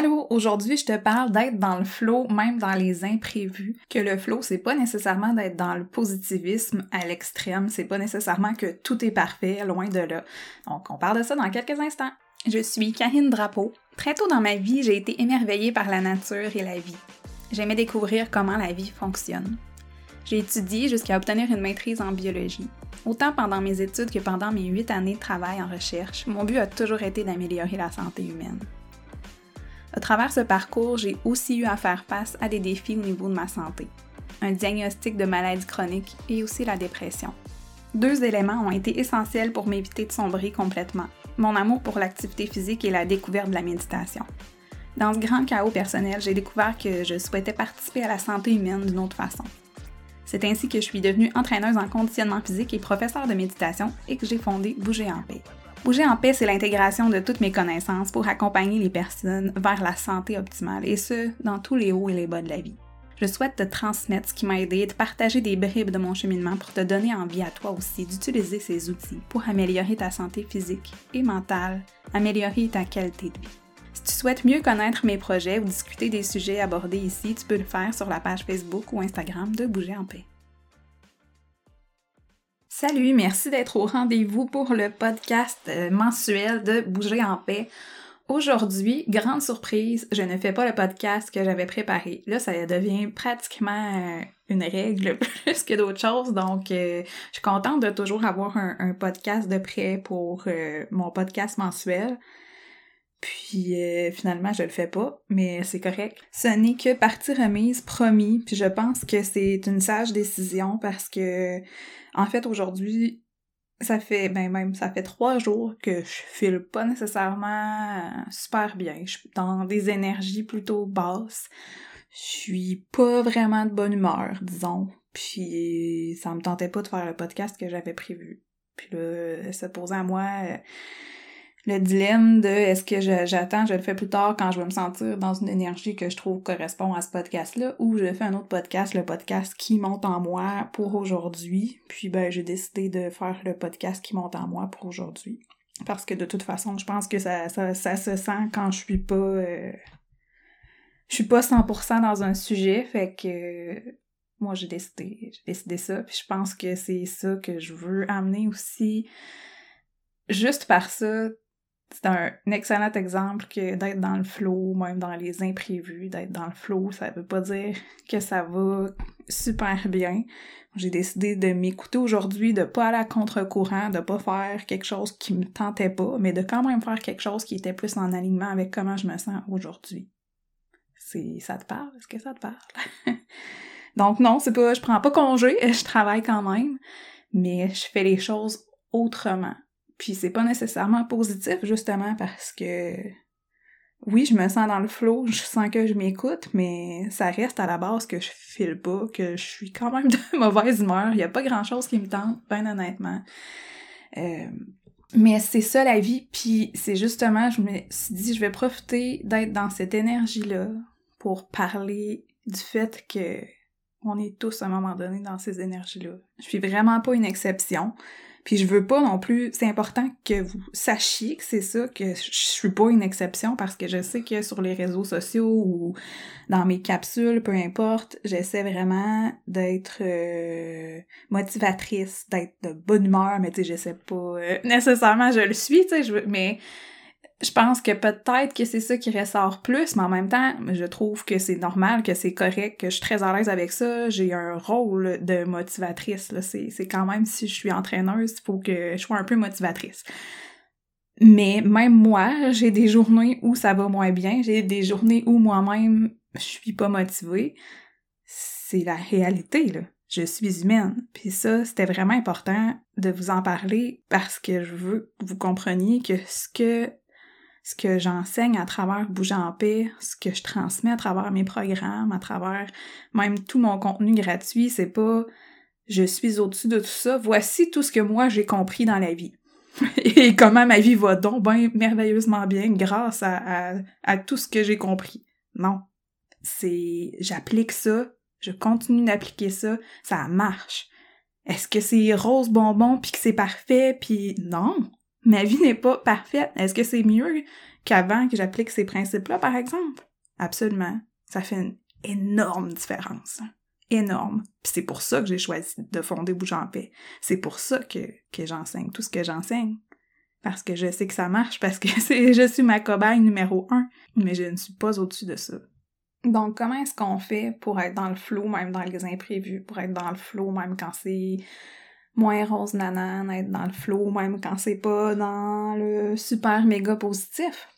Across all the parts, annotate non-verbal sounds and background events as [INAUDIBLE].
Allô, aujourd'hui je te parle d'être dans le flow, même dans les imprévus. Que le flow, c'est pas nécessairement d'être dans le positivisme à l'extrême, c'est pas nécessairement que tout est parfait, loin de là. Donc on parle de ça dans quelques instants. Je suis Karine Drapeau. Très tôt dans ma vie, j'ai été émerveillée par la nature et la vie. J'aimais découvrir comment la vie fonctionne. J'ai étudié jusqu'à obtenir une maîtrise en biologie. Autant pendant mes études que pendant mes huit années de travail en recherche, mon but a toujours été d'améliorer la santé humaine. À travers ce parcours, j'ai aussi eu à faire face à des défis au niveau de ma santé, un diagnostic de maladie chronique et aussi la dépression. Deux éléments ont été essentiels pour m'éviter de sombrer complètement, mon amour pour l'activité physique et la découverte de la méditation. Dans ce grand chaos personnel, j'ai découvert que je souhaitais participer à la santé humaine d'une autre façon. C'est ainsi que je suis devenue entraîneuse en conditionnement physique et professeure de méditation et que j'ai fondé Bouger en paix. Bouger en paix, c'est l'intégration de toutes mes connaissances pour accompagner les personnes vers la santé optimale, et ce, dans tous les hauts et les bas de la vie. Je souhaite te transmettre ce qui m'a aidé, de partager des bribes de mon cheminement pour te donner envie à toi aussi d'utiliser ces outils pour améliorer ta santé physique et mentale, améliorer ta qualité de vie. Si tu souhaites mieux connaître mes projets ou discuter des sujets abordés ici, tu peux le faire sur la page Facebook ou Instagram de Bouger en paix. Salut, merci d'être au rendez-vous pour le podcast euh, mensuel de Bouger en paix. Aujourd'hui, grande surprise, je ne fais pas le podcast que j'avais préparé. Là, ça devient pratiquement euh, une règle [LAUGHS] plus que d'autres choses. Donc, euh, je suis contente de toujours avoir un, podcast de prêt pour mon podcast mensuel. Puis finalement, je le fais pas, mais c'est correct. Ce n'est que partie remise, promis. Puis je pense que c'est une sage décision parce que en fait, aujourd'hui, ça fait, ben même, ça fait trois jours que je file pas nécessairement super bien. Je suis dans des énergies plutôt basses. Je suis pas vraiment de bonne humeur, disons. Puis ça me tentait pas de faire le podcast que j'avais prévu. Puis là, se posait à moi le dilemme de est-ce que j'attends, je, le fais plus tard quand je vais me sentir dans une énergie que je trouve correspond à ce podcast-là, ou je fais un autre podcast, le podcast qui monte en moi pour aujourd'hui. Puis ben j'ai décidé de faire le podcast qui monte en moi pour aujourd'hui. Parce que de toute façon, je pense que ça, ça, se sent quand je suis pas. Euh, je suis pas 100% dans un sujet, fait que moi j'ai décidé, j'ai décidé ça, puis je pense que c'est ça que je veux amener aussi. Juste par ça, c'est un excellent exemple que d'être dans le flow, même dans les imprévus, d'être dans le flow, ça veut pas dire que ça va super bien. J'ai décidé de m'écouter aujourd'hui, de pas aller à contre-courant, de pas faire quelque chose qui me tentait pas, mais de quand même faire quelque chose qui était plus en alignement avec comment je me sens aujourd'hui. C'est, ça te parle? Est-ce que ça te parle? [LAUGHS] Donc non, c'est pas, je prends pas congé, [LAUGHS] je travaille quand même, mais je fais les choses autrement. Puis c'est pas nécessairement positif, justement, parce que oui, je me sens dans le flow, [LAUGHS] je sens que je m'écoute, mais ça reste à la base que je file pas, que je suis quand même [LAUGHS] de mauvaise humeur. Il y a pas grand chose qui me tente, bien honnêtement. Euh, mais c'est ça la vie, puis c'est justement, je me suis dit, je vais profiter d'être dans cette énergie-là pour parler du fait que on est tous à un moment donné dans ces énergies-là. Je suis vraiment pas une exception. Puis je veux pas non plus, c'est important que vous sachiez que c'est ça, que je suis pas une exception parce que je sais que sur les réseaux sociaux ou dans mes capsules, peu importe, j'essaie vraiment d'être euh, motivatrice, d'être de bonne humeur, mais tu sais, j'essaie pas euh, [LAUGHS] nécessairement, je le suis, tu sais, mais je pense que peut-être que c'est ça qui ressort plus, mais en même temps, je trouve que c'est normal, que c'est correct, que je suis très à l'aise avec ça. J'ai un rôle de motivatrice. Là. C'est, c'est quand même, si je suis entraîneuse, il faut que je sois un peu motivatrice. Mais même moi, j'ai des journées où ça va moins bien. J'ai des journées où moi-même, je suis pas motivée. C'est la réalité, là. Je suis humaine. Puis ça, c'était vraiment important de vous en parler parce que je veux que vous compreniez que ce que ce que j'enseigne à travers Bouger en paix, ce que je transmets à travers mes programmes, à travers même tout mon contenu gratuit, c'est pas je suis au-dessus de tout ça, voici tout ce que moi j'ai compris dans la vie. [LAUGHS] Et comment ma vie va donc bien merveilleusement bien grâce à, à, tout ce que j'ai compris. Non. C'est j'applique ça, je continue d'appliquer ça, ça marche. Est-ce que c'est rose bonbon puis que c'est parfait puis non, ma vie n'est pas parfaite. Est-ce que c'est mieux qu'avant que j'applique ces principes-là, par exemple? Absolument. Ça fait une énorme différence. Énorme. Puis c'est pour ça que j'ai choisi de fonder Bouge en paix. C'est pour ça que, j'enseigne tout ce que j'enseigne. Parce que je sais que ça marche, parce que [LAUGHS] je suis ma cobaye numéro un, mais je ne suis pas au-dessus de ça. Donc, comment est-ce qu'on fait pour être dans le flow, même dans les imprévus, pour être dans le flow, même quand c'est moins rose nanane, être dans le flow, même quand c'est pas dans le super méga positif?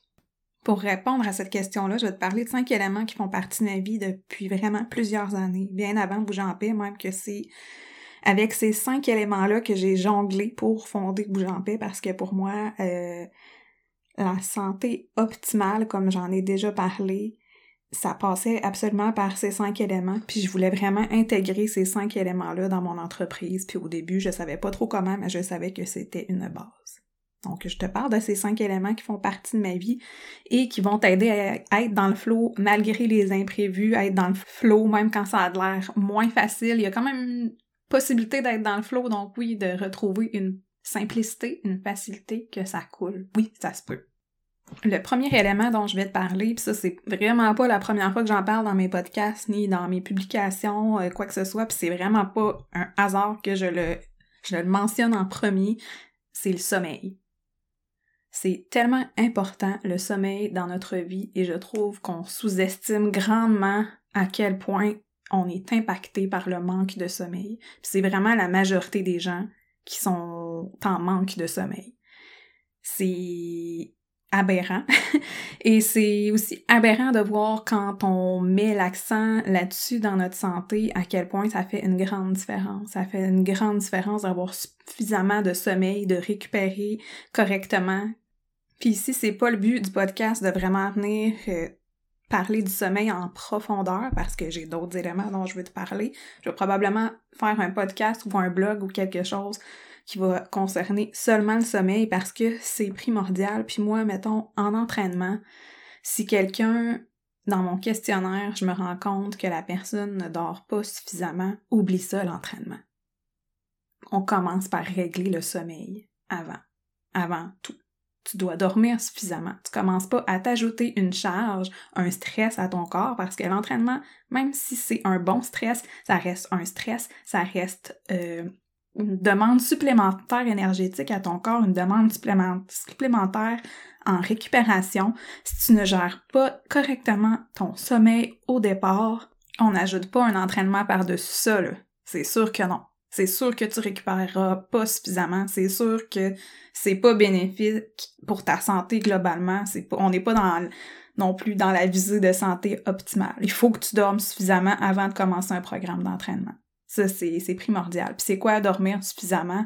Pour répondre à cette question-là, je vais te parler de cinq éléments qui font partie de ma vie depuis vraiment plusieurs années, bien avant Bouger en paix, même que c'est avec ces cinq éléments-là que j'ai jonglé pour fonder Bouger en paix, parce que pour moi, euh, la santé optimale, comme j'en ai déjà parlé, ça passait absolument par ces cinq éléments, puis je voulais vraiment intégrer ces cinq éléments-là dans mon entreprise, puis au début, je savais pas trop comment, mais je savais que c'était une base. Donc, je te parle de ces cinq éléments qui font partie de ma vie et qui vont t'aider à être dans le flow malgré les imprévus, à être dans le flow même quand ça a l'air moins facile. Il y a quand même une possibilité d'être dans le flow, donc oui, de retrouver une simplicité, une facilité que ça coule. Oui, ça se peut. Le premier élément dont je vais te parler, puis ça c'est vraiment pas la première fois que j'en parle dans mes podcasts ni dans mes publications, euh, quoi que ce soit, puis c'est vraiment pas un hasard que je le, je le mentionne en premier, c'est le sommeil. C'est tellement important le sommeil dans notre vie et je trouve qu'on sous-estime grandement à quel point on est impacté par le manque de sommeil. C'est vraiment la majorité des gens qui sont en manque de sommeil. C'est aberrant. [LAUGHS] et c'est aussi aberrant de voir quand on met l'accent là-dessus dans notre santé, à quel point ça fait une grande différence. Ça fait une grande différence d'avoir suffisamment de sommeil, de récupérer correctement, puis ici, c'est pas le but du podcast de vraiment venir euh, parler du sommeil en profondeur parce que j'ai d'autres éléments dont je veux te parler. Je vais probablement faire un podcast ou un blog ou quelque chose qui va concerner seulement le sommeil parce que c'est primordial. Puis moi, mettons, en entraînement, si quelqu'un dans mon questionnaire, je me rends compte que la personne ne dort pas suffisamment, oublie ça l'entraînement. On commence par régler le sommeil avant, avant tout tu dois dormir suffisamment. Tu commences pas à t'ajouter une charge, un stress à ton corps parce que l'entraînement, même si c'est un bon stress, ça reste un stress, ça reste euh, une demande supplémentaire énergétique à ton corps, une demande supplémentaire en récupération. Si tu ne gères pas correctement ton sommeil au départ, on n'ajoute pas un entraînement par-dessus ça, C'est sûr que non c'est sûr que tu récupéreras pas suffisamment, c'est sûr que c'est pas bénéfique pour ta santé globalement, on n'est pas non plus dans la visée de santé optimale. Il faut que tu dormes suffisamment avant de commencer un programme d'entraînement. Ça c'est primordial. Puis c'est quoi dormir suffisamment?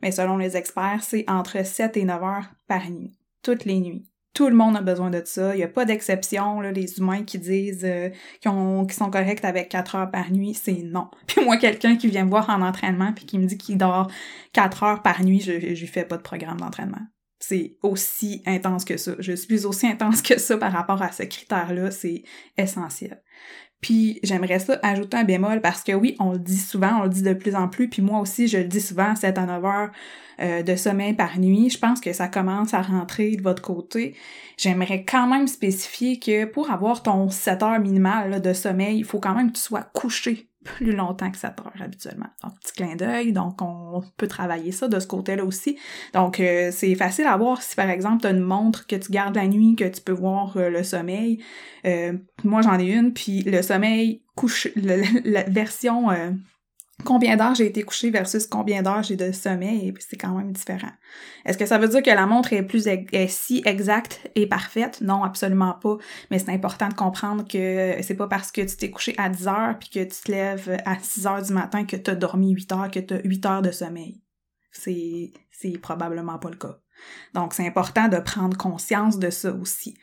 Mais selon les experts, c'est entre 7 et 9 heures par nuit, toutes les nuits. Tout le monde a besoin de ça. Il n'y a pas d'exception. Les humains qui disent euh, qu'ils sont corrects avec 4 heures par nuit, c'est non. [LAUGHS] Puis moi, quelqu'un qui vient me voir en entraînement puis qui me dit qu'il dort 4 heures par nuit, je, je lui fais pas de programme d'entraînement. C'est aussi intense que ça. Je suis aussi intense que ça par rapport à ce critère-là. C'est essentiel. Puis j'aimerais ça ajouter un bémol parce que oui, on le dit souvent, on le dit de plus en plus, puis moi aussi je le dis souvent, 7 à 9 heures euh, de sommeil par nuit. Je pense que ça commence à rentrer de votre côté. J'aimerais quand même spécifier que pour avoir ton 7 heures minimale de sommeil, il faut quand même que tu sois couché plus longtemps que 7 heures habituellement. Donc, petit clin d'œil, donc on peut travailler ça de ce côté-là aussi. Donc, euh, c'est facile à voir si, par exemple, tu as une montre que tu gardes la nuit, que tu peux voir euh, le sommeil. Euh, moi, j'en ai une, puis le sommeil couche, la version combien d'heures j'ai été couché versus combien d'heures j'ai de sommeil, c'est quand même différent. Est-ce que ça veut dire que la montre est plus si exacte et parfaite? Non, absolument pas. Mais c'est important de comprendre que c'est pas parce que tu t'es couché à 10 heures puis que tu te lèves à 6 heures du matin que tu as dormi 8 heures, que tu as 8 heures de sommeil. C'est, c'est probablement pas le cas. Donc, c'est important de prendre conscience de ça aussi.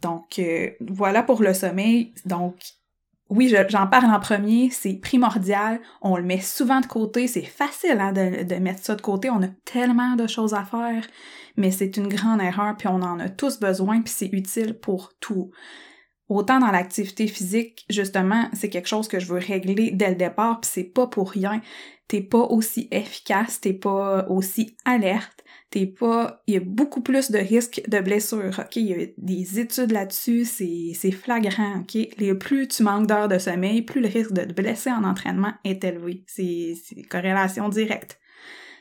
Donc, euh, voilà pour le sommeil. Donc, oui, j'en parle en premier, c'est primordial, on le met souvent de côté, c'est facile hein, de, de, mettre ça de côté, on a tellement de choses à faire, mais c'est une grande erreur, puis on en a tous besoin, puis c'est utile pour tout. Autant dans l'activité physique, justement, c'est quelque chose que je veux régler dès le départ, puis c'est pas pour rien. T'es pas aussi efficace, t'es pas aussi alerte, t'es pas, il y a beaucoup plus de risques de blessures, ok? Il y a des études là-dessus, c'est, flagrant, ok? Les plus tu manques d'heures de sommeil, plus le risque de te blesser en entraînement est élevé. C'est, c'est corrélation directe.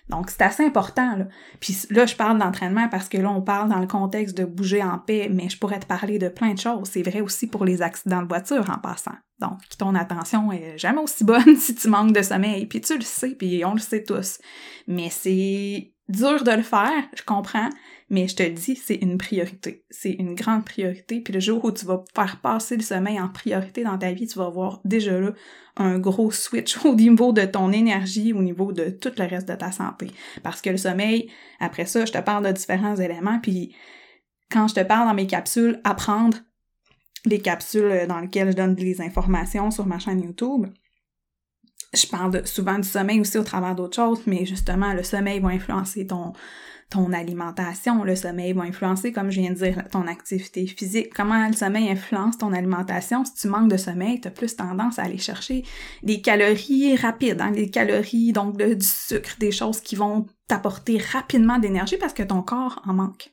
Donc, c'est assez important, là. Puis là, je parle d'entraînement parce que là, on parle dans le contexte de bouger en paix, mais je pourrais te parler de plein de choses. C'est vrai aussi pour les accidents de voiture en passant. Donc, ton attention est jamais aussi bonne [LAUGHS] si tu manques de sommeil. Puis tu le sais, puis on le sait tous. Mais c'est dur de le faire, je comprends, mais je te dis, c'est une priorité. C'est une grande priorité. Puis le jour où tu vas faire passer le sommeil en priorité dans ta vie, tu vas voir déjà là un gros switch [LAUGHS] au niveau de ton énergie, au niveau de tout le reste de ta santé. Parce que le sommeil, après ça, je te parle de différents éléments, puis quand je te parle dans mes capsules, apprendre les capsules dans lesquelles je donne des informations sur ma chaîne YouTube, je parle souvent du sommeil aussi au travers d'autres choses, mais justement, le sommeil va influencer ton, ton alimentation, le sommeil va influencer, comme je viens de dire, ton activité physique. Comment le sommeil influence ton alimentation? Si tu manques de sommeil, tu as plus tendance à aller chercher des calories rapides, hein, des calories, donc du sucre, des choses qui vont t'apporter rapidement d'énergie parce que ton corps en manque.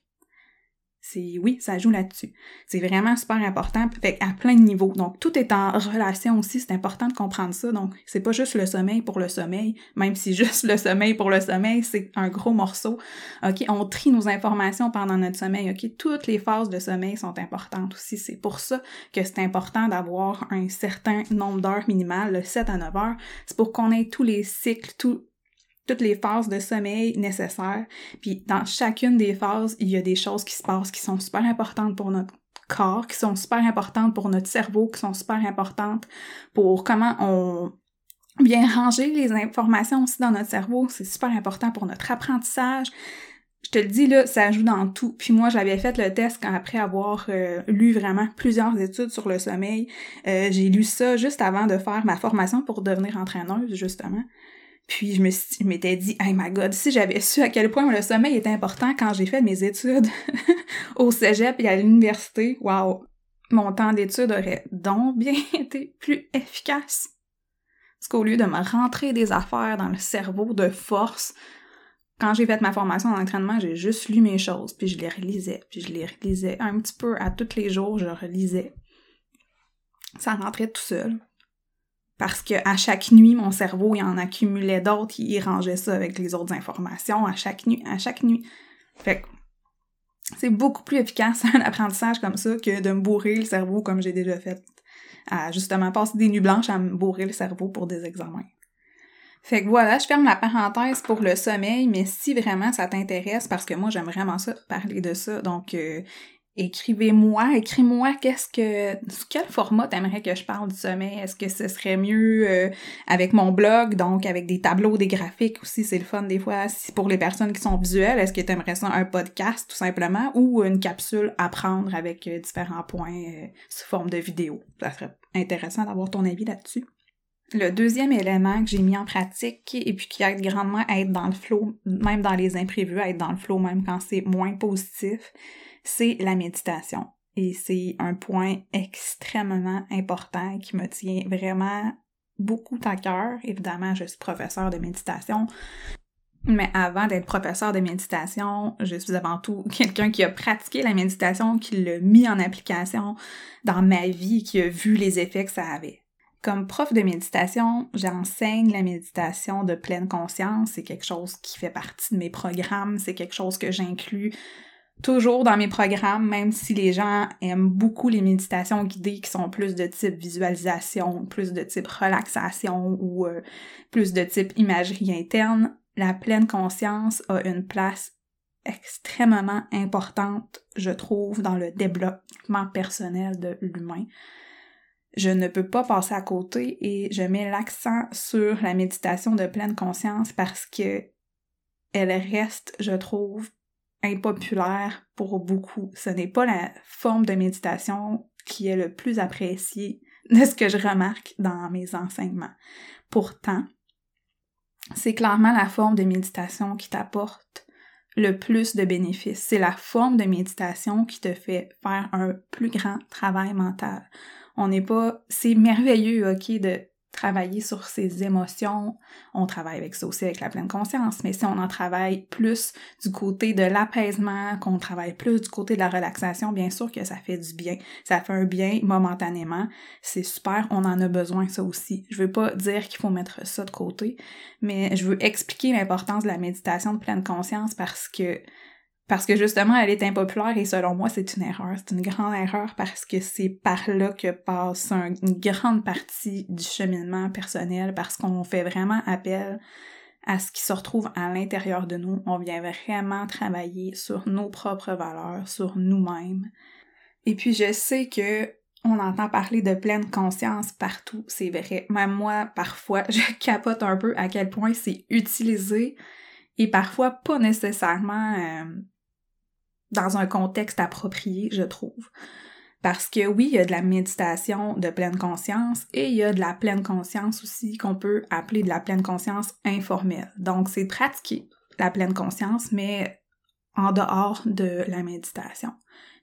C'est oui, ça joue là-dessus. C'est vraiment super important, fait à plein de niveaux. Donc tout est en relation aussi, c'est important de comprendre ça. Donc c'est pas juste le sommeil pour le sommeil, même si juste le sommeil pour le sommeil, c'est un gros morceau. OK, on trie nos informations pendant notre sommeil. OK, toutes les phases de sommeil sont importantes aussi. C'est pour ça que c'est important d'avoir un certain nombre d'heures minimales, 7 à 9 heures. C'est pour qu'on ait tous les cycles, tout toutes les phases de sommeil nécessaires. Puis dans chacune des phases, il y a des choses qui se passent qui sont super importantes pour notre corps, qui sont super importantes pour notre cerveau, qui sont super importantes pour comment on vient ranger les informations aussi dans notre cerveau. C'est super important pour notre apprentissage. Je te le dis là, ça joue dans tout. Puis moi, j'avais fait le test quand après avoir euh, lu vraiment plusieurs études sur le sommeil. Euh, j'ai lu ça juste avant de faire ma formation pour devenir entraîneuse, justement. Puis je me m'étais dit, hey my god, si j'avais su à quel point le sommeil est important quand j'ai fait mes études [LAUGHS] au cégep et à l'université, waouh, mon temps d'études aurait donc bien [LAUGHS] été plus efficace. Parce qu'au lieu de me rentrer des affaires dans le cerveau de force, quand j'ai fait ma formation en entraînement, j'ai juste lu mes choses, puis je les relisais, puis je les relisais un petit peu à tous les jours, je relisais. Ça rentrait tout seul parce que à chaque nuit, mon cerveau, il en accumulait d'autres, il rangeait ça avec les autres informations à chaque nuit, à chaque nuit. C'est beaucoup plus efficace [LAUGHS] un apprentissage comme ça que de me bourrer le cerveau comme j'ai déjà fait. Justement passer des nuits blanches à me bourrer le cerveau pour des examens. Fait que voilà, je ferme la parenthèse pour le sommeil, mais si vraiment ça t'intéresse, parce que moi j'aime vraiment ça, parler de ça, donc euh, écrivez-moi, écris-moi qu'est-ce que quel format t'aimerais que je parle du sommeil. Est-ce que ce serait mieux euh, avec mon blog, donc avec des tableaux, des graphiques aussi, c'est le fun des fois. Si pour les personnes qui sont visuelles, est-ce que t'aimerais ça un podcast tout simplement ou une capsule à prendre avec euh, différents points euh, sous forme de vidéo? Ça serait intéressant d'avoir ton avis là-dessus. Le deuxième élément que j'ai mis en pratique et puis qui aide grandement à être dans le flow, même dans les imprévus, à être dans le flow même quand c'est moins positif, c'est la méditation. Et c'est un point extrêmement important qui me tient vraiment beaucoup à cœur. Évidemment, je suis professeur de méditation. Mais avant d'être professeur de méditation, je suis avant tout [LAUGHS] quelqu'un qui a pratiqué la méditation, qui l'a mis en application dans ma vie, qui a vu les effets que ça avait. Comme prof de méditation, j'enseigne la méditation de pleine conscience. C'est quelque chose qui fait partie de mes programmes. C'est quelque chose que j'inclus toujours dans mes programmes, même si les gens aiment beaucoup les méditations guidées qui sont plus de type visualisation, plus de type relaxation ou euh, plus de type imagerie interne, la pleine conscience a une place extrêmement importante, je trouve, dans le développement personnel de l'humain. Je ne peux pas passer à côté et je mets l'accent sur la méditation de pleine conscience parce que elle reste, je trouve, impopulaire pour beaucoup. Ce n'est pas la forme de méditation qui est le plus appréciée de ce que je remarque dans mes enseignements. Pourtant, c'est clairement la forme de méditation qui t'apporte le plus de bénéfices. C'est la forme de méditation qui te fait faire un plus grand travail mental. On n'est pas, c'est merveilleux, ok, de travailler sur ses émotions, on travaille avec ça aussi avec la pleine conscience, mais si on en travaille plus du côté de l'apaisement, qu'on travaille plus du côté de la relaxation, bien sûr que ça fait du bien. Ça fait un bien momentanément. C'est super, on en a besoin ça aussi. Je veux pas dire qu'il faut mettre ça de côté, mais je veux expliquer l'importance de la méditation de pleine conscience parce que parce que justement, elle est impopulaire et selon moi, c'est une erreur. C'est une grande erreur parce que c'est par là que passe une grande partie du cheminement personnel parce qu'on fait vraiment appel à ce qui se retrouve à l'intérieur de nous. On vient vraiment travailler sur nos propres valeurs, sur nous-mêmes. Et puis je sais que on entend parler de pleine conscience partout, c'est vrai. Même moi, parfois, [LAUGHS] je capote un peu à quel point c'est utilisé et parfois pas nécessairement euh, dans un contexte approprié, je trouve. Parce que oui, il y a de la méditation de pleine conscience et il y a de la pleine conscience aussi qu'on peut appeler de la pleine conscience informelle. Donc, c'est pratiquer la pleine conscience, mais en dehors de la méditation.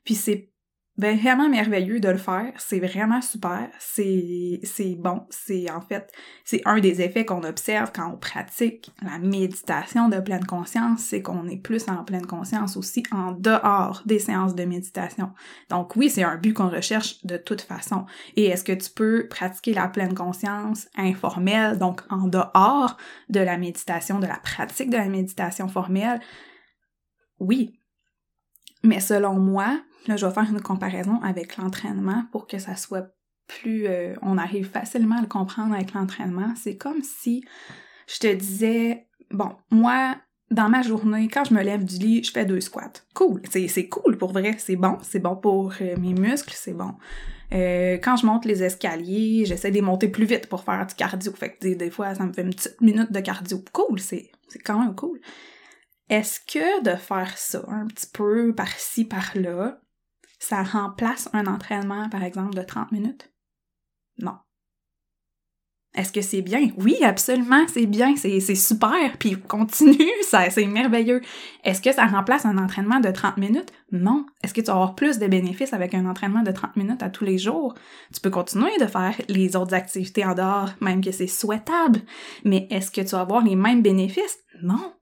Puis c'est ben, vraiment merveilleux de le faire, c'est vraiment super, c'est c'est bon, c'est en fait c'est un des effets qu'on observe quand on pratique la méditation de pleine conscience, c'est qu'on est plus en pleine conscience aussi en dehors des séances de méditation. Donc oui, c'est un but qu'on recherche de toute façon. Et est-ce que tu peux pratiquer la pleine conscience informelle, donc en dehors de la méditation, de la pratique de la méditation formelle? Oui. Mais selon moi, Là, je vais faire une comparaison avec l'entraînement pour que ça soit plus... Euh, on arrive facilement à le comprendre avec l'entraînement. C'est comme si je te disais, bon, moi, dans ma journée, quand je me lève du lit, je fais deux squats. Cool, c'est cool pour vrai, c'est bon, c'est bon pour euh, mes muscles, c'est bon. Euh, quand je monte les escaliers, j'essaie de les monter plus vite pour faire du cardio. Fait que des, des fois, ça me fait une petite minute de cardio. Cool, c'est quand même cool. Est-ce que de faire ça un petit peu par-ci, par-là, ça remplace un entraînement, par exemple, de 30 minutes? Non. Est-ce que c'est bien? Oui, absolument, c'est bien, c'est super, puis continue, [LAUGHS] c'est merveilleux. Est-ce que ça remplace un entraînement de 30 minutes? Non. Est-ce que tu vas avoir plus de bénéfices avec un entraînement de 30 minutes à tous les jours? Tu peux continuer de faire les autres activités en dehors, même que c'est souhaitable, mais est-ce que tu vas avoir les mêmes bénéfices? Non.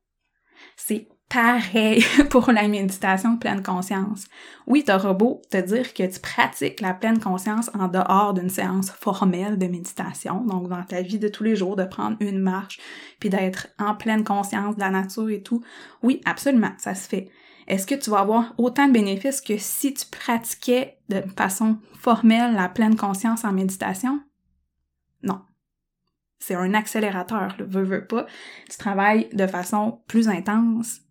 C'est pareil [LAUGHS] pour la méditation pleine conscience. Oui, t'auras beau te dire que tu pratiques la pleine conscience en dehors d'une séance formelle de méditation, donc dans ta vie de tous les jours, de prendre une marche, puis d'être en pleine conscience de la nature et tout. Oui, absolument, ça se fait. Est-ce que tu vas avoir autant de bénéfices que si tu pratiquais de façon formelle la pleine conscience en méditation? Non. C'est un accélérateur, le veux, veux pas. Tu travailles de façon plus intense,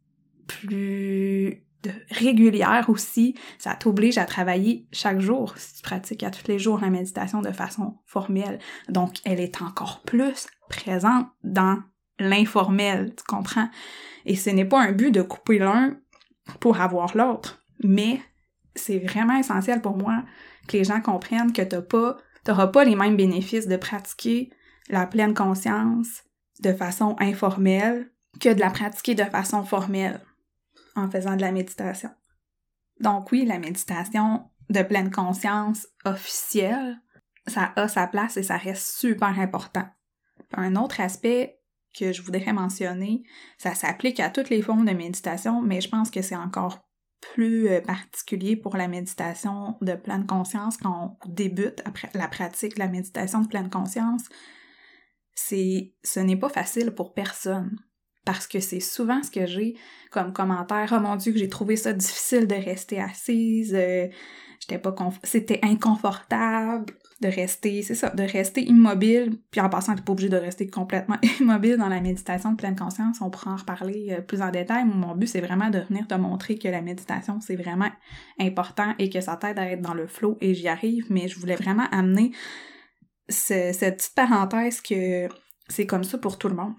plus régulière aussi. Ça t'oblige à travailler chaque jour si tu pratiques à tous les jours la méditation de façon formelle. Donc, elle est encore plus présente dans l'informel, tu comprends? Et ce n'est pas un but de couper l'un pour avoir l'autre, mais c'est vraiment essentiel pour moi que les gens comprennent que t'as pas, t'auras pas les mêmes bénéfices de pratiquer la pleine conscience de façon informelle que de la pratiquer de façon formelle en faisant de la méditation. Donc oui, la méditation de pleine conscience officielle, ça a sa place et ça reste super important. Un autre aspect que je voudrais mentionner, ça s'applique à toutes les formes de méditation, mais je pense que c'est encore plus euh, particulier pour la méditation de pleine conscience quand on débute après la pratique de la méditation de pleine conscience. C'est, ce n'est pas facile pour personne parce que c'est souvent ce que j'ai comme commentaire. Oh mon dieu, que j'ai trouvé ça difficile de rester assise, euh, j'étais pas c'était inconfortable de rester, c'est ça, de rester immobile, puis en passant, t'es pas obligé de rester complètement [LAUGHS] immobile dans la méditation de pleine conscience, on pourra en reparler euh, plus en détail. Mon but, c'est vraiment de venir te montrer que la méditation, c'est vraiment important et que ça t'aide à être dans le flow, et j'y arrive, mais je voulais vraiment amener cette petite parenthèse que c'est comme ça pour tout le monde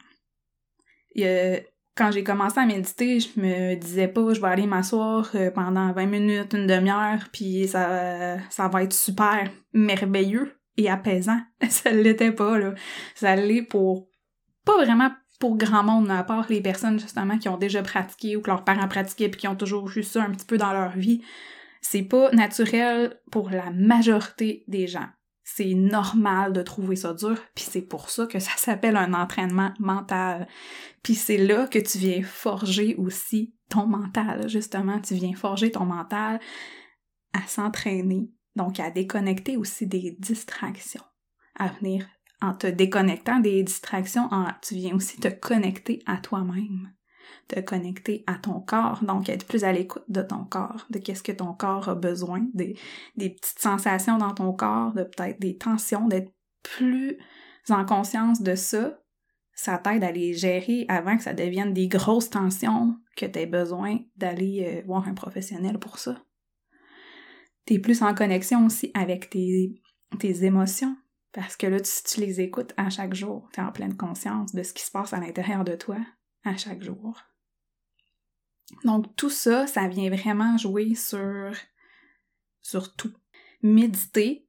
quand j'ai commencé à méditer, je me disais pas je vais aller m'asseoir euh, pendant 20 minutes, une demi-heure, puis ça, ça va être super merveilleux et apaisant. [LAUGHS] ça l'était pas, là. Ça l'est pour pas vraiment pour grand monde, à part les personnes justement qui ont déjà pratiqué ou que leurs parents pratiquaient puis qui ont toujours eu ça un petit peu dans leur vie. C'est pas naturel pour la majorité des gens. C'est normal de trouver ça dur, puis c'est pour ça que ça s'appelle un entraînement mental. Puis c'est là que tu viens forger aussi ton mental, justement, tu viens forger ton mental à s'entraîner, donc à déconnecter aussi des distractions, à venir en te déconnectant des distractions, tu viens aussi te connecter à toi-même, te connecter à ton corps, donc être plus à l'écoute de ton corps, de qu'est-ce que ton corps a besoin, des, petites sensations dans ton corps, de peut-être des tensions, d'être plus en conscience de ça, ça t'aide à les gérer avant que ça devienne des grosses tensions que tu aies besoin d'aller euh, voir un professionnel pour ça. Tu es plus en connexion aussi avec tes, tes émotions, parce que là, si tu les écoutes à chaque jour, tu es en pleine conscience de ce qui se passe à l'intérieur de toi à chaque jour. Donc tout ça, ça vient vraiment jouer sur, sur tout. Méditer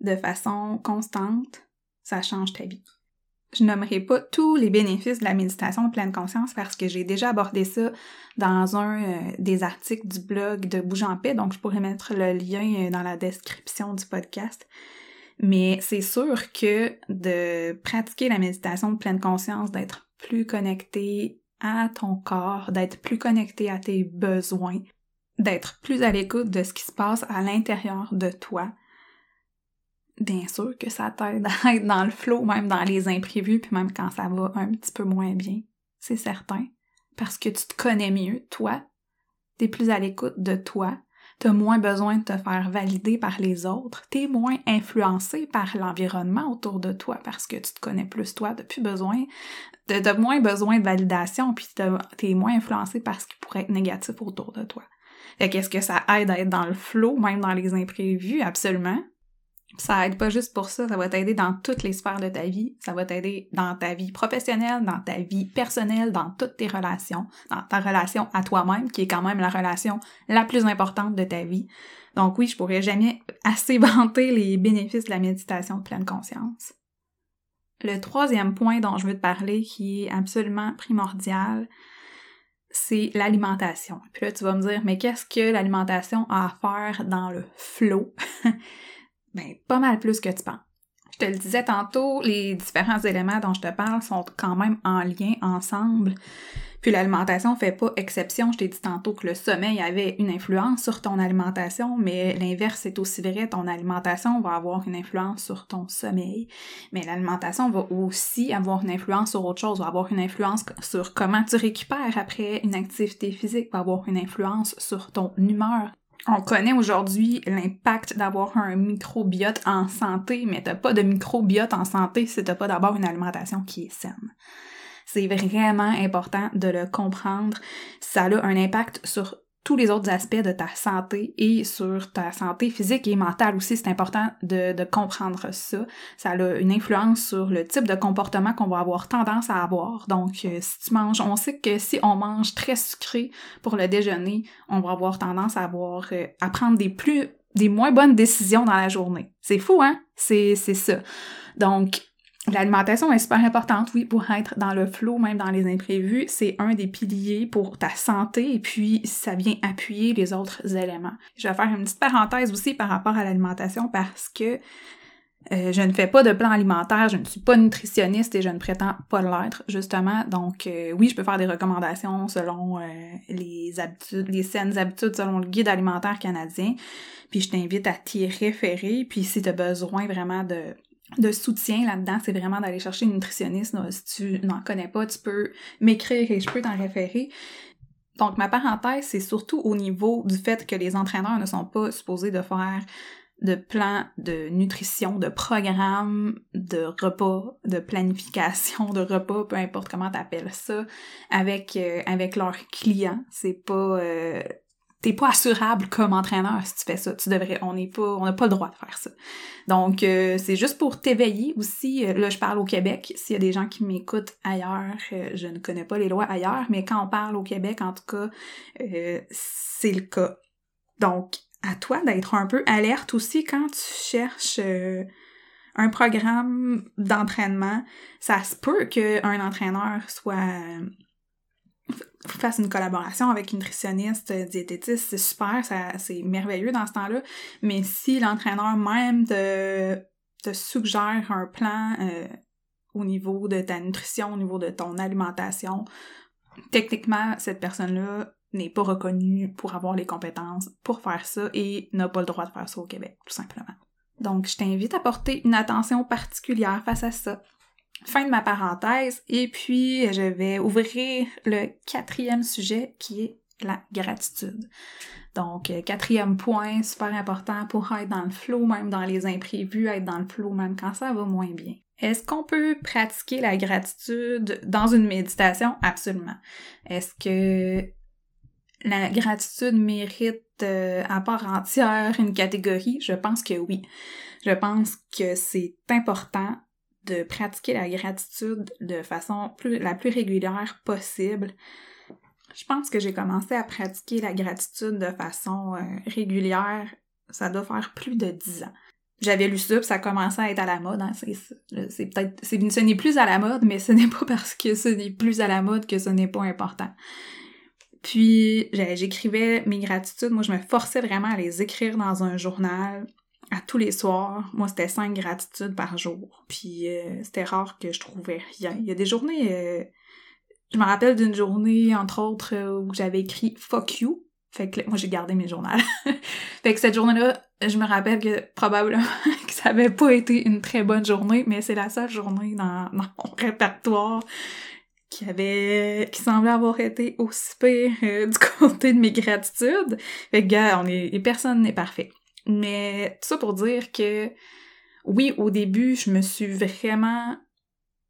de façon constante, ça change ta vie. Je nommerai pas tous les bénéfices de la méditation pleine conscience parce que j'ai déjà abordé ça dans un euh, des articles du blog de Bouge en paix, donc je pourrais mettre le lien euh, dans la description du podcast. Mais c'est sûr que de pratiquer la méditation de pleine conscience, d'être plus connecté à ton corps, d'être plus connecté à tes besoins, d'être plus à l'écoute de ce qui se passe à l'intérieur de toi, bien sûr que ça t'aide à être dans le flot, même dans les imprévus, puis même quand ça va un petit peu moins bien. C'est certain. Parce que tu te connais mieux, toi. T'es plus à l'écoute de toi t'as moins besoin de te faire valider par les autres, t'es moins influencé par l'environnement autour de toi parce que tu te connais plus toi, t'as plus besoin, t'as moins besoin de validation, puis t'es moins influencé par ce qui pourrait être négatif autour de toi. Fait qu'est-ce que ça aide à être dans le flow, même dans les imprévus? Absolument. Ça aide pas juste pour ça, ça va t'aider dans toutes les sphères de ta vie. Ça va t'aider dans ta vie professionnelle, dans ta vie personnelle, dans toutes tes relations, dans ta relation à toi-même, qui est quand même la relation la plus importante de ta vie. Donc oui, je pourrais jamais assez [LAUGHS] vanter les bénéfices de la méditation de pleine conscience. Le troisième point dont je veux te parler, qui est absolument primordial, c'est l'alimentation. Puis là, tu vas me dire, mais qu'est-ce que l'alimentation a à faire dans le flow? [LAUGHS] Ben, pas mal plus que tu penses. Je te le disais tantôt, les différents éléments dont je te parle sont quand même en lien ensemble. Puis l'alimentation fait pas exception. Je t'ai dit tantôt que le sommeil avait une influence sur ton alimentation, mais l'inverse est aussi vrai. Ton alimentation va avoir une influence sur ton sommeil. Mais l'alimentation va aussi avoir une influence sur autre chose, va avoir une influence sur comment tu récupères après une activité physique, va avoir une influence sur ton humeur, on connaît aujourd'hui l'impact d'avoir un microbiote en santé, mais t'as pas de microbiote en santé si t'as pas d'abord une alimentation qui est saine. C'est vraiment important de le comprendre. Ça a un impact sur tous les autres aspects de ta santé et sur ta santé physique et mentale aussi. C'est important de, comprendre ça. Ça a une influence sur le type de comportement qu'on va avoir tendance à avoir. Donc, euh, si tu manges, on sait que si on mange très sucré pour le déjeuner, on va avoir tendance à avoir, euh, à prendre des plus, des moins bonnes décisions dans la journée. C'est fou, hein? C'est, c'est ça. Donc, L'alimentation est super importante, oui, pour être dans le flot, même dans les imprévus. C'est un des piliers pour ta santé et puis ça vient appuyer les autres éléments. Je vais faire une petite parenthèse aussi par rapport à l'alimentation parce que euh, je ne fais pas de plan alimentaire, je ne suis pas nutritionniste et je ne prétends pas l'être, justement. Donc, euh, oui, je peux faire des recommandations selon euh, les habitudes, les saines habitudes selon le guide alimentaire canadien. Puis, je t'invite à t'y référer. Puis, si tu as besoin vraiment de de soutien là-dedans, c'est vraiment d'aller chercher une nutritionniste. Si tu n'en connais pas, tu peux m'écrire et je peux t'en référer. Donc, ma parenthèse, c'est surtout au niveau du fait que les entraîneurs ne sont pas supposés de faire de plans de nutrition, de programmes, de repas, de planification de repas, peu importe comment tu appelles ça, avec, euh, leurs clients. C'est pas... Euh, t'es pas assurable comme entraîneur si tu fais ça. Tu devrais, on n'est pas, on n'a pas le droit de faire ça. Donc euh, c'est juste pour t'éveiller aussi. Euh, là, je parle au Québec. S'il y a des gens qui m'écoutent ailleurs, euh, je ne connais pas les lois ailleurs, mais quand on parle au Québec, en tout cas, c'est le cas. Donc à toi d'être un peu alerte aussi quand tu cherches un programme d'entraînement. Ça se peut qu'un entraîneur soit fasse une collaboration avec une nutritionniste, euh, diététiste, c'est super, c'est merveilleux dans ce temps-là. Mais si l'entraîneur même te, te suggère un plan euh, au niveau de ta nutrition, au niveau de ton alimentation, techniquement, cette personne-là n'est pas reconnue pour avoir les compétences pour faire ça et n'a pas le droit de faire ça au Québec, tout simplement. Donc, je t'invite à porter une attention particulière face à ça. Fin de ma parenthèse, et puis je vais ouvrir le quatrième sujet qui est la gratitude. Donc, euh, quatrième point, super important pour être dans le flow, même dans les imprévus, être dans le flow même quand ça va moins bien. Est-ce qu'on peut pratiquer la gratitude dans une méditation? Absolument. Est-ce que la gratitude mérite euh, à part entière une catégorie? Je pense que oui. Je pense que c'est important de pratiquer la gratitude de façon la plus régulière possible. Je pense que j'ai commencé à pratiquer la gratitude de façon euh, régulière, ça doit faire plus de dix ans. J'avais lu ça, puis ça commençait à être à la mode. Hein, c'est peut-être, ce n'est plus à la mode, mais ce n'est pas parce que ce n'est plus à la mode que ce n'est pas important. Puis j'écrivais mes gratitudes. Moi, je me forçais vraiment à les écrire dans un journal à tous les soirs. Moi, c'était cinq gratitudes par jour. Puis euh, c'était rare que je trouvais rien. Il y a des journées... Euh, je me rappelle d'une journée, entre autres, euh, où j'avais écrit « fuck you ». Fait que moi, j'ai gardé mes journaux. [LAUGHS] fait que cette journée-là, je me rappelle que probablement [LAUGHS] que ça avait pas été une très bonne journée, mais c'est la seule journée dans, mon [LAUGHS] répertoire qui avait qui semblait avoir été aussi pire du côté de mes gratitudes. Fait que gars, on est personne n'est parfait. Mais tout ça pour dire que oui, au début, je me suis vraiment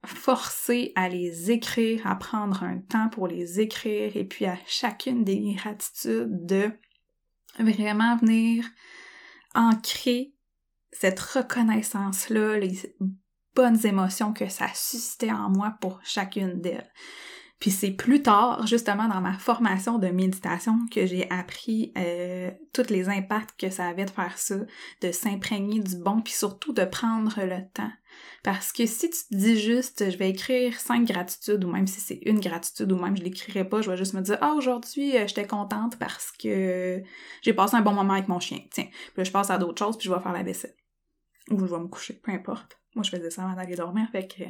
forcée à les écrire, à prendre un temps pour les écrire, et puis à chacune des gratitudes de vraiment venir ancrer cette reconnaissance-là, les bonnes émotions que ça suscitait en moi pour chacune d'elles. Puis c'est plus tard, justement dans ma formation de méditation, que j'ai appris euh, tous les impacts que ça avait de faire ça, de s'imprégner du bon, puis surtout de prendre le temps. Parce que si tu te dis juste, je vais écrire cinq gratitudes, ou même si c'est une gratitude, ou même je l'écrirai pas, je vais juste me dire, ah, aujourd'hui, euh, j'étais contente parce que j'ai passé un bon moment avec mon chien. Tiens, puis là, je passe à d'autres choses, puis je vais faire la vaisselle. Ou je vais me coucher, peu importe. Moi, je faisais ça avant d'aller dormir, fait que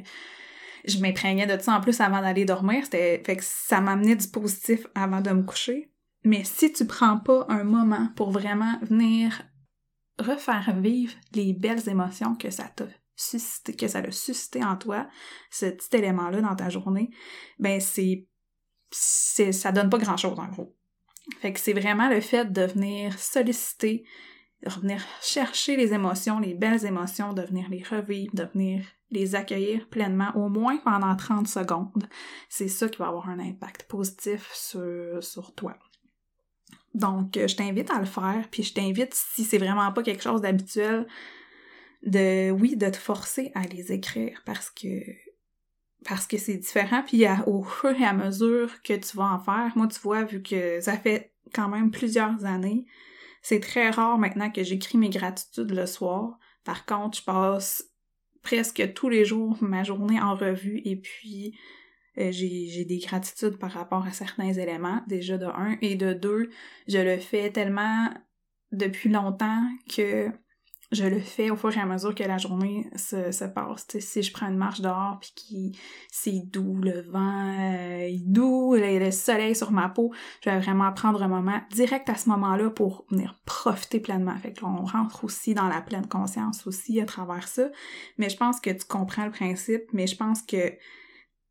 je m'imprégnais de ça en plus avant d'aller dormir. C'était, fait que ça m'amenait du positif avant de me coucher. Mais si tu prends pas un moment pour vraiment venir refaire vivre les belles émotions que ça t'a suscité, que ça a suscité en toi, ce petit élément-là dans ta journée, ben c'est, c'est, ça donne pas grand chose en gros. Fait que c'est vraiment le fait de venir solliciter, de venir chercher les émotions, les belles émotions, de venir les revivre, de venir les accueillir pleinement, au moins pendant 30 secondes. C'est ça qui va avoir un impact positif sur, sur toi. Donc, euh, je t'invite à le faire, puis je t'invite, si c'est vraiment pas quelque chose d'habituel, de, oui, de te forcer à les écrire parce que parce que c'est différent, puis au fur et à mesure que tu vas en faire, moi, tu vois, vu que ça fait quand même plusieurs années, c'est très rare maintenant que j'écris mes gratitudes le soir. Par contre, je passe presque tous les jours ma journée en revue et puis euh, j'ai des gratitudes par rapport à certains éléments, déjà de un, et de deux, je le fais tellement depuis longtemps que je le fais au fur et à mesure que la journée se, se passe. si je prends une marche dehors puis qui c'est doux, le vent euh, est doux, le, soleil sur ma peau, je vais vraiment prendre un moment direct à ce moment-là pour venir profiter pleinement. Fait que on rentre aussi dans la pleine conscience aussi à travers ça. Mais je pense que tu comprends le principe, mais je pense que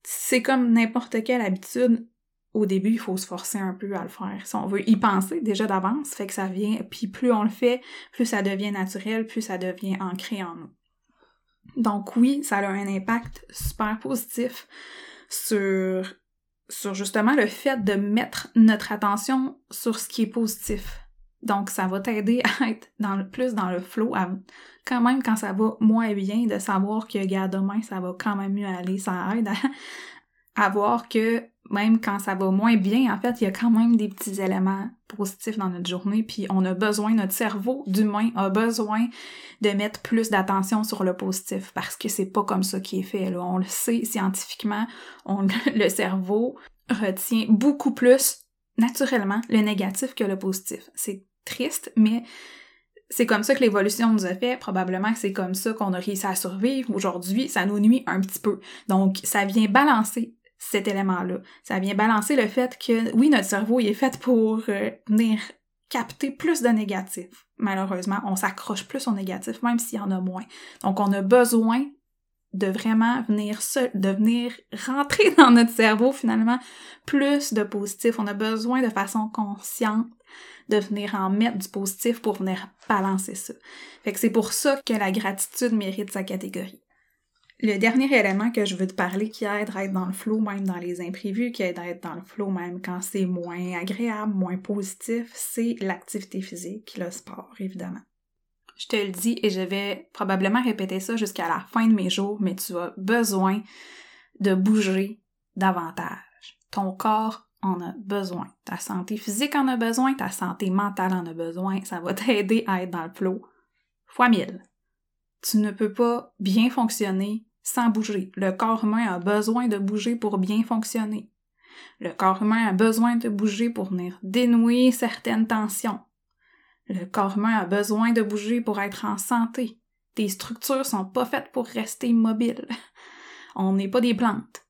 c'est comme n'importe quelle habitude, au début, il faut se forcer un peu à le faire. Si on veut y penser déjà d'avance, fait que ça vient, puis plus on le fait, plus ça devient naturel, plus ça devient ancré en nous. Donc oui, ça a un impact super positif sur, sur justement le fait de mettre notre attention sur ce qui est positif. Donc ça va t'aider à être dans le, plus dans le flow, quand même quand ça va moins bien, de savoir que, gars, demain, ça va quand même mieux aller, ça aide à voir que même quand ça va moins bien, en fait, il y a quand même des petits éléments positifs dans notre journée, puis on a besoin, notre cerveau d'humain a besoin de mettre plus d'attention sur le positif, parce que c'est pas comme ça qui est fait. On le sait scientifiquement, [LAUGHS] le cerveau retient beaucoup plus naturellement le négatif que le positif. C'est triste, mais c'est comme ça que l'évolution nous a fait. Probablement que c'est comme ça qu'on a réussi à survivre. Aujourd'hui, ça nous nuit un petit peu. Donc, ça vient balancer cet élément-là. Ça vient balancer le fait que, oui, notre cerveau il est fait pour euh, venir capter plus de négatifs. Malheureusement, on s'accroche plus au négatif, même s'il y en a moins. Donc, on a besoin de vraiment venir de venir rentrer [LAUGHS] dans notre cerveau finalement plus de positif. On a besoin de façon consciente de venir en mettre du positif pour venir balancer ça. Fait que c'est pour ça que la gratitude mérite sa catégorie. Le dernier élément que je veux te parler qui aide à être dans le flow, même dans les imprévus, qui aide à être dans le flow même quand c'est moins agréable, moins positif, c'est l'activité physique, le sport, évidemment. Je te le dis et je vais probablement répéter ça jusqu'à la fin de mes jours, mais tu as besoin de bouger davantage. Ton corps en a besoin. Ta santé physique en a besoin, ta santé mentale en a besoin. Ça va t'aider à être dans le flow fois mille. Tu ne peux pas bien fonctionner sans bouger. Le corps humain a besoin de bouger pour bien fonctionner. Le corps humain a besoin de bouger pour venir dénouer certaines tensions. Le corps humain a besoin de bouger pour être en santé. Tes structures sont pas faites pour rester immobiles. [LAUGHS] On n'est pas des plantes.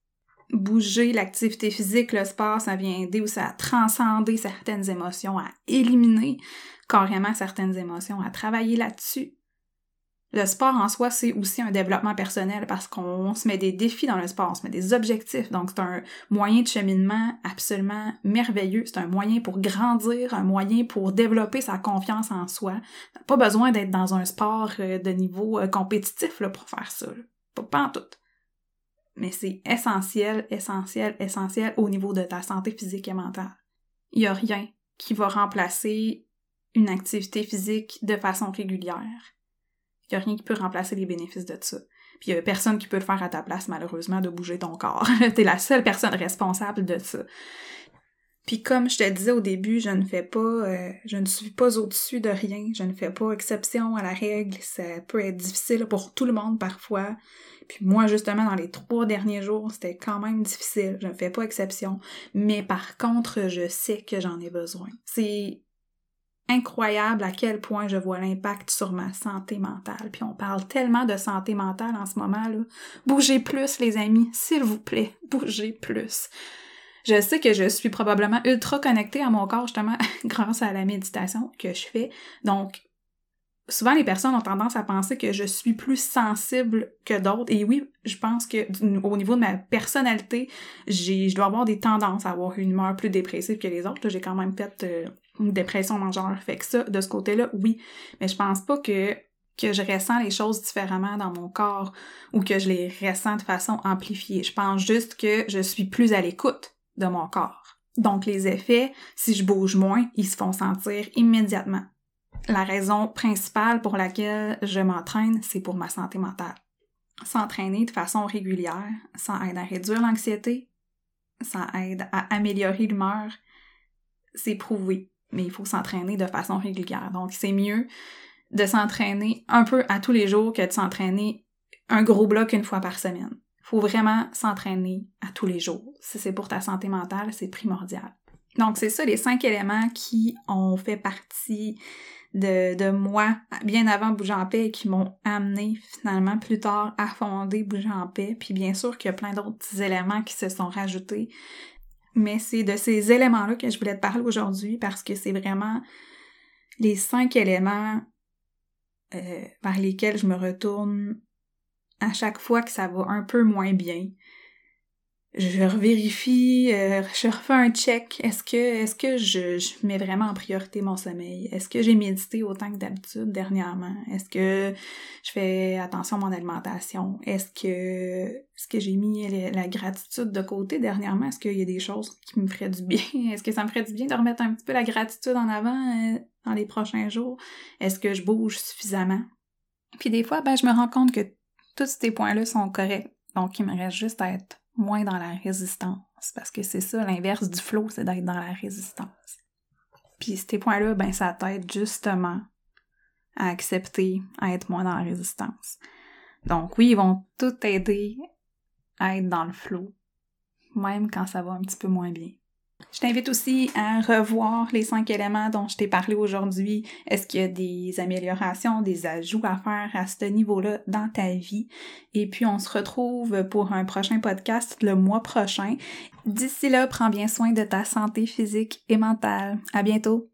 Bouger, l'activité physique, le sport, ça vient aider aussi à transcender certaines émotions, à éliminer carrément certaines émotions, à travailler là-dessus. Le sport en soi, c'est aussi un développement personnel parce qu'on se met des défis dans le sport, on se met des objectifs. Donc, c'est un moyen de cheminement absolument merveilleux. C'est un moyen pour grandir, un moyen pour développer sa confiance en soi. Pas besoin d'être dans un sport euh, de niveau euh, compétitif pour faire ça. Pas en tout. Mais c'est essentiel, essentiel, essentiel au niveau de ta santé physique et mentale. Il n'y a rien qui va remplacer une activité physique de façon régulière rien qui peut remplacer les bénéfices de ça. Puis il n'y a personne qui peut le faire à ta place, malheureusement, de bouger ton corps. [LAUGHS] T'es la seule personne responsable de ça. Puis comme je te disais au début, je ne fais pas, euh, je ne suis pas au-dessus de rien, je ne fais pas exception à la règle, ça peut être difficile pour tout le monde parfois. Puis moi, justement, dans les trois derniers jours, c'était quand même difficile, je ne fais pas exception. Mais par contre, je sais que j'en ai besoin. C'est incroyable à quel point je vois l'impact sur ma santé mentale. Puis on parle tellement de santé mentale en ce moment là. Bougez plus les amis, s'il vous plaît, [LAUGHS] bougez plus. Je sais que je suis probablement ultra connectée à mon corps justement [LAUGHS] grâce à la méditation que je fais. Donc souvent les personnes ont tendance à penser que je suis plus sensible que d'autres et oui, je pense que au niveau de ma personnalité, je dois avoir des tendances à avoir une humeur plus dépressive que les autres. J'ai quand même fait euh, une dépression majeure. Fait que ça, de ce côté-là, oui. Mais je pense pas que, que je ressens les choses différemment dans mon corps ou que je les ressens de façon amplifiée. Je pense juste que je suis plus à l'écoute de mon corps. Donc les effets, si je bouge moins, ils se font sentir immédiatement. La raison principale pour laquelle je m'entraîne, c'est pour ma santé mentale. S'entraîner de façon régulière, ça aide à réduire l'anxiété, ça aide à améliorer l'humeur, c'est prouvé mais il faut s'entraîner de façon régulière. Donc, c'est mieux de s'entraîner un peu à tous les jours que de s'entraîner un gros bloc une fois par semaine. Il faut vraiment s'entraîner à tous les jours. Si c'est pour ta santé mentale, c'est primordial. Donc, c'est ça les cinq éléments qui ont fait partie de, de moi bien avant Bouger en paix et qui m'ont amené finalement plus tard à fonder Bouger en paix. Puis bien sûr qu'il y a plein d'autres éléments qui se sont rajoutés mais c'est de ces éléments-là que je voulais te parler aujourd'hui parce que c'est vraiment les cinq éléments euh, par lesquels je me retourne à chaque fois que ça va un peu moins bien je revérifie, euh, je refais un check. Est-ce que, est-ce que je, je, mets vraiment en priorité mon sommeil? Est-ce que j'ai médité autant que d'habitude dernièrement? Est-ce que je fais attention à mon alimentation? Est-ce que, est-ce que j'ai mis la, gratitude de côté dernièrement? Est-ce qu'il y a des choses qui me feraient du bien? [LAUGHS] Est-ce que ça me ferait du bien de remettre un petit peu la gratitude en avant euh, dans les prochains jours? Est-ce que je bouge suffisamment? Puis des fois, ben, je me rends compte que tous ces points-là sont corrects. Donc, il me reste juste à être moins dans la résistance. Parce que c'est ça, l'inverse du flow, c'est d'être dans la résistance. Puis ces points-là, ben ça t'aide justement à accepter, à être moins dans la résistance. Donc oui, ils vont tout aider à être dans le flow. même quand ça va un petit peu moins bien. Je t'invite aussi à revoir les cinq éléments dont je t'ai parlé aujourd'hui. Est-ce qu'il y a des améliorations, des ajouts à faire à ce niveau-là dans ta vie? Et puis on se retrouve pour un prochain podcast le mois prochain. D'ici là, prends bien soin de ta santé physique et mentale. À bientôt!